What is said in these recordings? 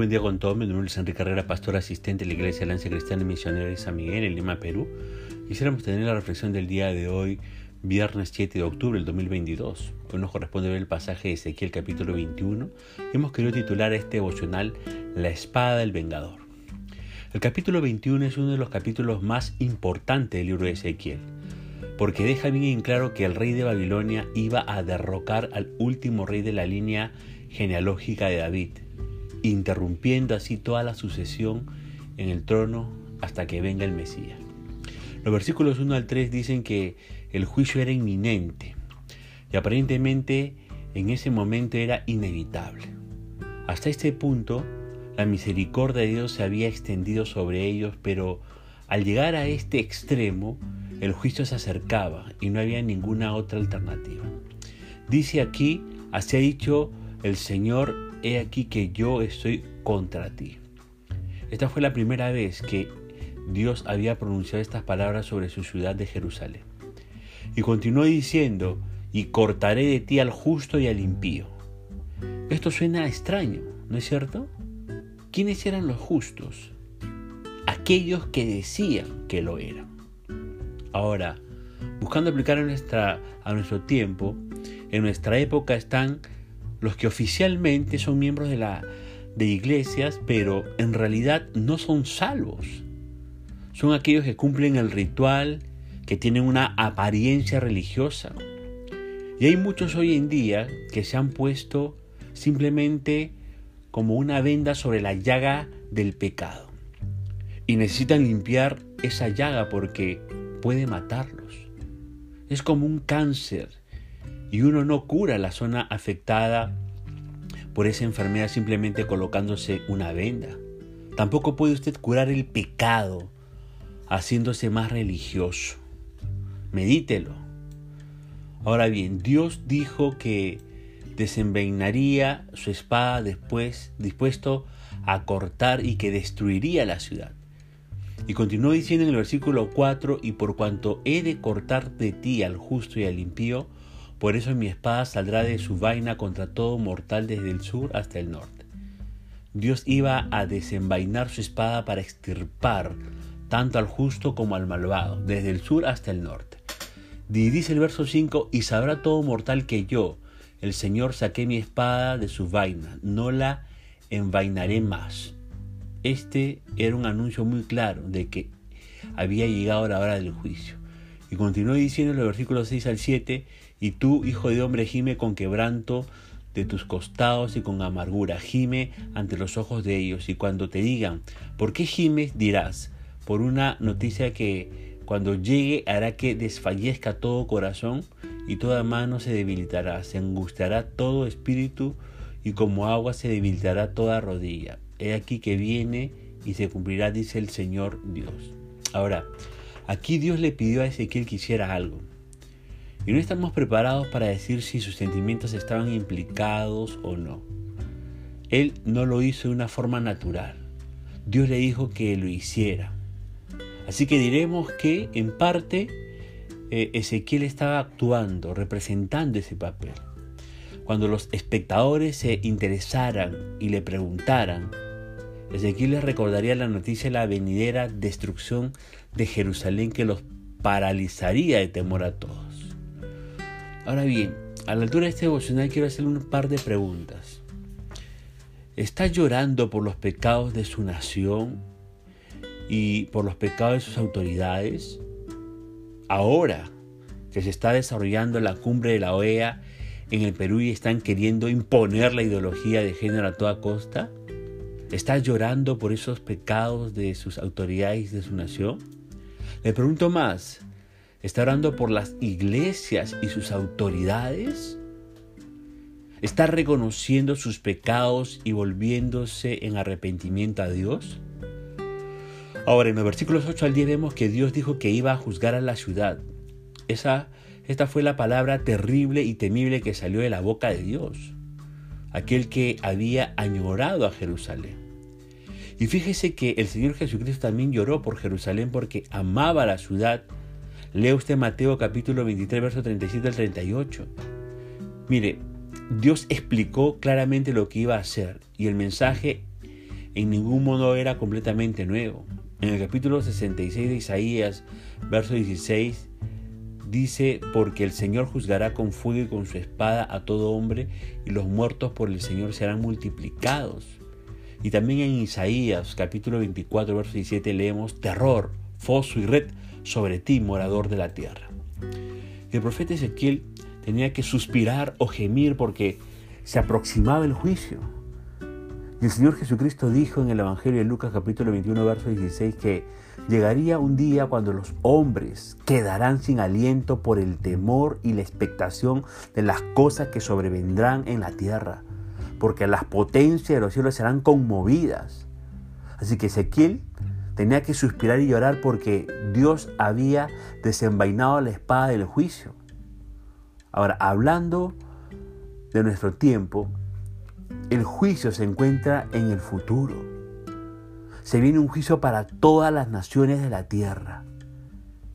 buen día con todos. Mi nombre es Enrique Carrera, pastor asistente de la Iglesia Alianza Cristiana y Misionera de San Miguel en Lima, Perú. Quisiéramos tener la reflexión del día de hoy, viernes 7 de octubre del 2022. Hoy nos corresponde ver el pasaje de Ezequiel capítulo 21. Hemos querido titular este devocional La espada del vengador. El capítulo 21 es uno de los capítulos más importantes del libro de Ezequiel, porque deja bien en claro que el rey de Babilonia iba a derrocar al último rey de la línea genealógica de David, interrumpiendo así toda la sucesión en el trono hasta que venga el Mesías. Los versículos 1 al 3 dicen que el juicio era inminente y aparentemente en ese momento era inevitable. Hasta este punto, la misericordia de Dios se había extendido sobre ellos, pero al llegar a este extremo, el juicio se acercaba y no había ninguna otra alternativa. Dice aquí, así ha dicho el Señor, he aquí que yo estoy contra ti. Esta fue la primera vez que Dios había pronunciado estas palabras sobre su ciudad de Jerusalén. Y continuó diciendo, y cortaré de ti al justo y al impío. Esto suena extraño, ¿no es cierto? ¿Quiénes eran los justos? Aquellos que decían que lo eran. Ahora, buscando aplicar a, a nuestro tiempo, en nuestra época están los que oficialmente son miembros de, la, de iglesias, pero en realidad no son salvos. Son aquellos que cumplen el ritual, que tienen una apariencia religiosa. Y hay muchos hoy en día que se han puesto simplemente como una venda sobre la llaga del pecado. Y necesitan limpiar esa llaga porque puede matarlos. Es como un cáncer y uno no cura la zona afectada por esa enfermedad simplemente colocándose una venda. Tampoco puede usted curar el pecado haciéndose más religioso. Medítelo. Ahora bien, Dios dijo que desenvainaría su espada después, dispuesto a cortar y que destruiría la ciudad. Y continuó diciendo en el versículo 4, y por cuanto he de cortar de ti al justo y al impío, por eso mi espada saldrá de su vaina contra todo mortal desde el sur hasta el norte. Dios iba a desenvainar su espada para extirpar tanto al justo como al malvado, desde el sur hasta el norte. Y dice el verso 5, y sabrá todo mortal que yo, el Señor, saqué mi espada de su vaina, no la envainaré más. Este era un anuncio muy claro de que había llegado la hora del juicio. Y continuó diciendo en los versículos 6 al 7, y tú, hijo de hombre, gime con quebranto de tus costados y con amargura, gime ante los ojos de ellos, y cuando te digan, ¿por qué gimes? dirás, por una noticia que cuando llegue hará que desfallezca todo corazón y toda mano se debilitará, se angustiará todo espíritu y como agua se debilitará toda rodilla. He aquí que viene y se cumplirá, dice el Señor Dios. Ahora, aquí Dios le pidió a Ezequiel que hiciera algo. Y no estamos preparados para decir si sus sentimientos estaban implicados o no. Él no lo hizo de una forma natural. Dios le dijo que lo hiciera. Así que diremos que en parte eh, Ezequiel estaba actuando, representando ese papel. Cuando los espectadores se interesaran y le preguntaran, Ezequiel les recordaría la noticia de la venidera destrucción de Jerusalén que los paralizaría de temor a todos. Ahora bien, a la altura de este devocional quiero hacerle un par de preguntas. ¿Está llorando por los pecados de su nación y por los pecados de sus autoridades? Ahora que se está desarrollando la cumbre de la OEA en el Perú y están queriendo imponer la ideología de género a toda costa, ¿está llorando por esos pecados de sus autoridades de su nación? Le pregunto más, ¿Está orando por las iglesias y sus autoridades? ¿Está reconociendo sus pecados y volviéndose en arrepentimiento a Dios? Ahora, en los versículos 8 al 10 vemos que Dios dijo que iba a juzgar a la ciudad. Esa, esta fue la palabra terrible y temible que salió de la boca de Dios, aquel que había añorado a Jerusalén. Y fíjese que el Señor Jesucristo también lloró por Jerusalén porque amaba la ciudad Lea usted Mateo capítulo 23, verso 37 al 38. Mire, Dios explicó claramente lo que iba a hacer y el mensaje en ningún modo era completamente nuevo. En el capítulo 66 de Isaías, verso 16, dice, porque el Señor juzgará con fuego y con su espada a todo hombre, y los muertos por el Señor serán multiplicados. Y también en Isaías, capítulo 24, verso 17, leemos, terror, foso y red sobre ti, morador de la tierra. El profeta Ezequiel tenía que suspirar o gemir porque se aproximaba el juicio. Y el Señor Jesucristo dijo en el Evangelio de Lucas capítulo 21, verso 16 que llegaría un día cuando los hombres quedarán sin aliento por el temor y la expectación de las cosas que sobrevendrán en la tierra, porque las potencias de los cielos serán conmovidas. Así que Ezequiel tenía que suspirar y llorar porque Dios había desenvainado la espada del juicio. Ahora, hablando de nuestro tiempo, el juicio se encuentra en el futuro. Se viene un juicio para todas las naciones de la tierra.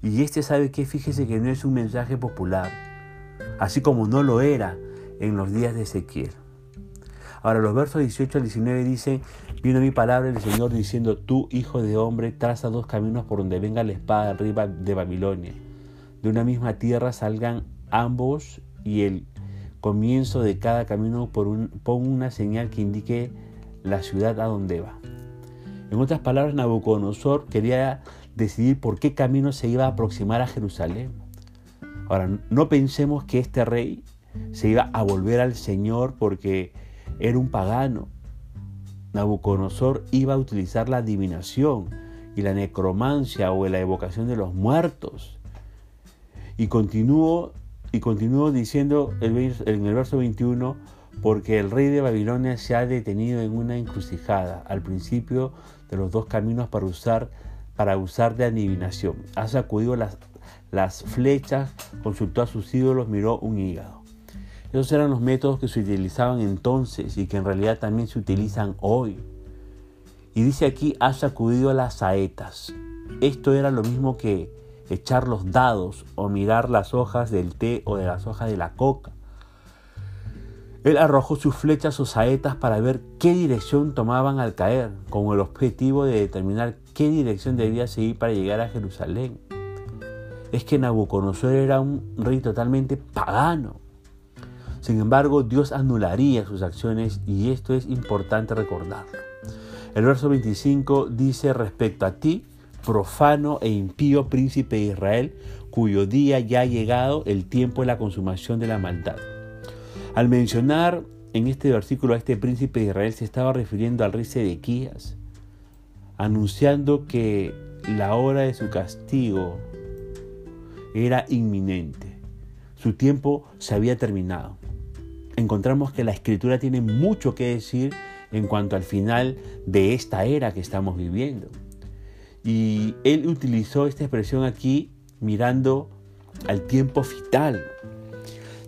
Y este sabe que fíjese que no es un mensaje popular, así como no lo era en los días de Ezequiel. Ahora los versos 18 al 19 dicen, vino mi palabra del Señor diciendo, tú hijo de hombre, traza dos caminos por donde venga la espada arriba de Babilonia. De una misma tierra salgan ambos y el comienzo de cada camino por un, pon una señal que indique la ciudad a donde va. En otras palabras, Nabucodonosor quería decidir por qué camino se iba a aproximar a Jerusalén. Ahora, no pensemos que este rey se iba a volver al Señor porque era un pagano. Nabucodonosor iba a utilizar la adivinación y la necromancia o la evocación de los muertos. Y continuó y continuó diciendo en el verso 21, porque el rey de Babilonia se ha detenido en una encrucijada al principio de los dos caminos para usar, para usar de adivinación. Ha sacudido las, las flechas, consultó a sus ídolos, miró un hígado. Esos eran los métodos que se utilizaban entonces y que en realidad también se utilizan hoy. Y dice aquí, ha sacudido las saetas. Esto era lo mismo que echar los dados o mirar las hojas del té o de las hojas de la coca. Él arrojó sus flechas o saetas para ver qué dirección tomaban al caer, con el objetivo de determinar qué dirección debía seguir para llegar a Jerusalén. Es que Nabucodonosor era un rey totalmente pagano. Sin embargo, Dios anularía sus acciones y esto es importante recordarlo. El verso 25 dice respecto a ti, profano e impío príncipe de Israel, cuyo día ya ha llegado el tiempo de la consumación de la maldad. Al mencionar en este versículo a este príncipe de Israel se estaba refiriendo al rey Sedequías, anunciando que la hora de su castigo era inminente. Su tiempo se había terminado. Encontramos que la escritura tiene mucho que decir en cuanto al final de esta era que estamos viviendo. Y él utilizó esta expresión aquí mirando al tiempo vital.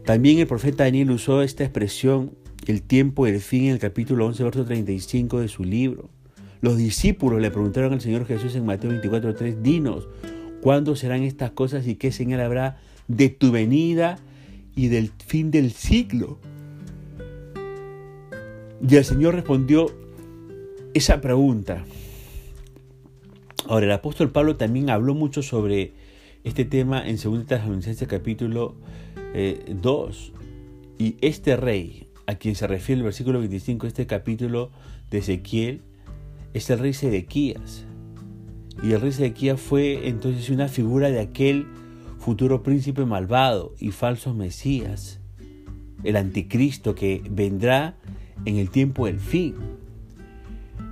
También el profeta Daniel usó esta expresión, el tiempo y el fin, en el capítulo 11, verso 35 de su libro. Los discípulos le preguntaron al Señor Jesús en Mateo 24, 3, dinos, ¿cuándo serán estas cosas y qué señal habrá de tu venida y del fin del siglo? Y el Señor respondió esa pregunta Ahora, el apóstol Pablo también habló mucho sobre este tema en 2 Tesalonicenses capítulo 2. Eh, y este rey, a quien se refiere el versículo 25 de este capítulo de Ezequiel, es el rey Sedequías. Y el rey Sedequías fue entonces una figura de aquel futuro príncipe malvado y falso Mesías, el anticristo que vendrá en el tiempo del fin.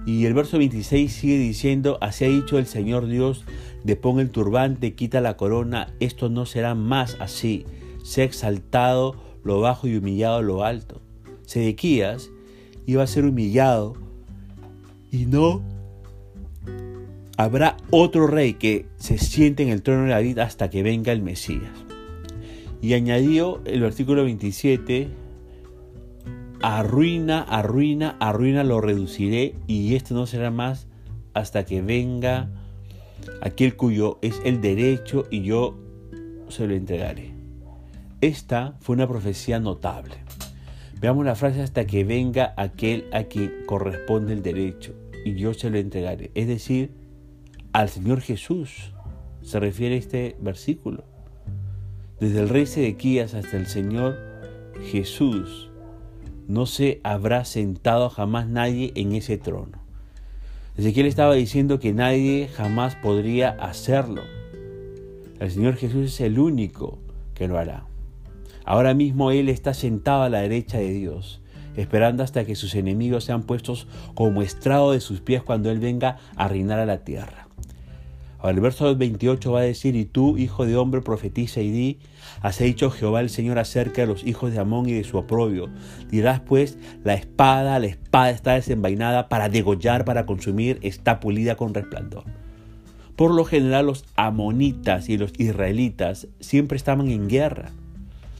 Y el verso 26 sigue diciendo, así ha dicho el Señor Dios, depón el turbante, quita la corona, esto no será más así, sea exaltado lo bajo y humillado lo alto. Sedequías iba a ser humillado y no habrá otro rey que se siente en el trono de David hasta que venga el Mesías. Y añadió el versículo 27, arruina, arruina, arruina, lo reduciré y esto no será más hasta que venga aquel cuyo es el derecho y yo se lo entregaré. Esta fue una profecía notable. Veamos la frase hasta que venga aquel a quien corresponde el derecho. y yo se lo entregaré. Es decir, al Señor Jesús se refiere este versículo. Desde el rey Sedequías hasta el Señor Jesús, no se habrá sentado jamás nadie en ese trono. Ezequiel estaba diciendo que nadie jamás podría hacerlo. El Señor Jesús es el único que lo hará. Ahora mismo Él está sentado a la derecha de Dios, esperando hasta que sus enemigos sean puestos como estrado de sus pies cuando Él venga a reinar a la tierra. El verso 28 va a decir, y tú, hijo de hombre, profetiza y di, has dicho Jehová el Señor acerca de los hijos de Amón y de su oprobio. Dirás pues, la espada, la espada está desenvainada para degollar, para consumir, está pulida con resplandor. Por lo general los amonitas y los israelitas siempre estaban en guerra.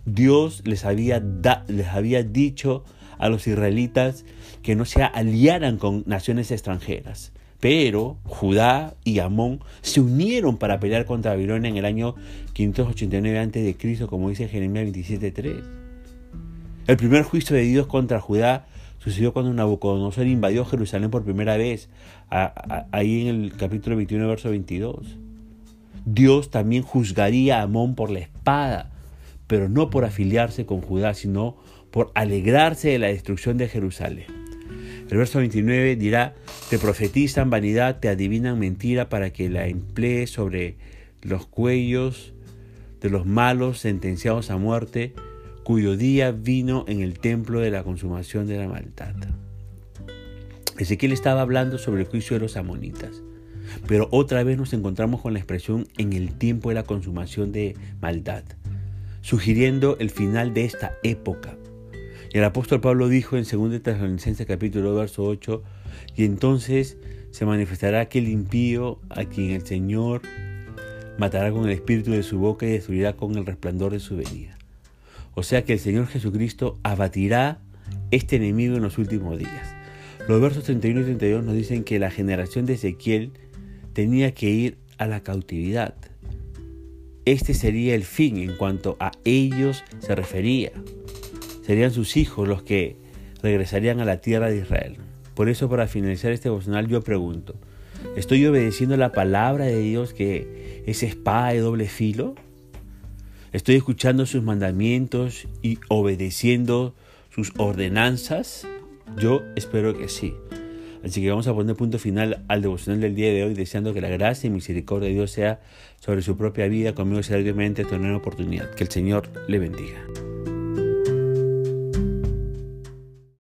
Dios les había, les había dicho a los israelitas que no se aliaran con naciones extranjeras. Pero Judá y Amón se unieron para pelear contra Babilonia en el año 589 a.C., como dice Jeremías 27.3. El primer juicio de Dios contra Judá sucedió cuando Nabucodonosor invadió Jerusalén por primera vez, ahí en el capítulo 21, verso 22. Dios también juzgaría a Amón por la espada, pero no por afiliarse con Judá, sino por alegrarse de la destrucción de Jerusalén. El verso 29 dirá, te profetizan vanidad, te adivinan mentira para que la emplees sobre los cuellos de los malos sentenciados a muerte, cuyo día vino en el templo de la consumación de la maldad. Ezequiel estaba hablando sobre el juicio de los amonitas, pero otra vez nos encontramos con la expresión en el tiempo de la consumación de maldad, sugiriendo el final de esta época el apóstol Pablo dijo en 2 Tesalonicenses capítulo verso 8, y entonces se manifestará aquel impío a quien el Señor matará con el espíritu de su boca y destruirá con el resplandor de su venida. O sea que el Señor Jesucristo abatirá este enemigo en los últimos días. Los versos 31 y 32 nos dicen que la generación de Ezequiel tenía que ir a la cautividad. Este sería el fin en cuanto a ellos se refería serían sus hijos los que regresarían a la tierra de Israel. Por eso, para finalizar este devocional, yo pregunto, ¿estoy obedeciendo la palabra de Dios que es espada de doble filo? ¿Estoy escuchando sus mandamientos y obedeciendo sus ordenanzas? Yo espero que sí. Así que vamos a poner punto final al devocional del día de hoy, deseando que la gracia y misericordia de Dios sea sobre su propia vida. Conmigo será mediante esta nueva oportunidad. Que el Señor le bendiga.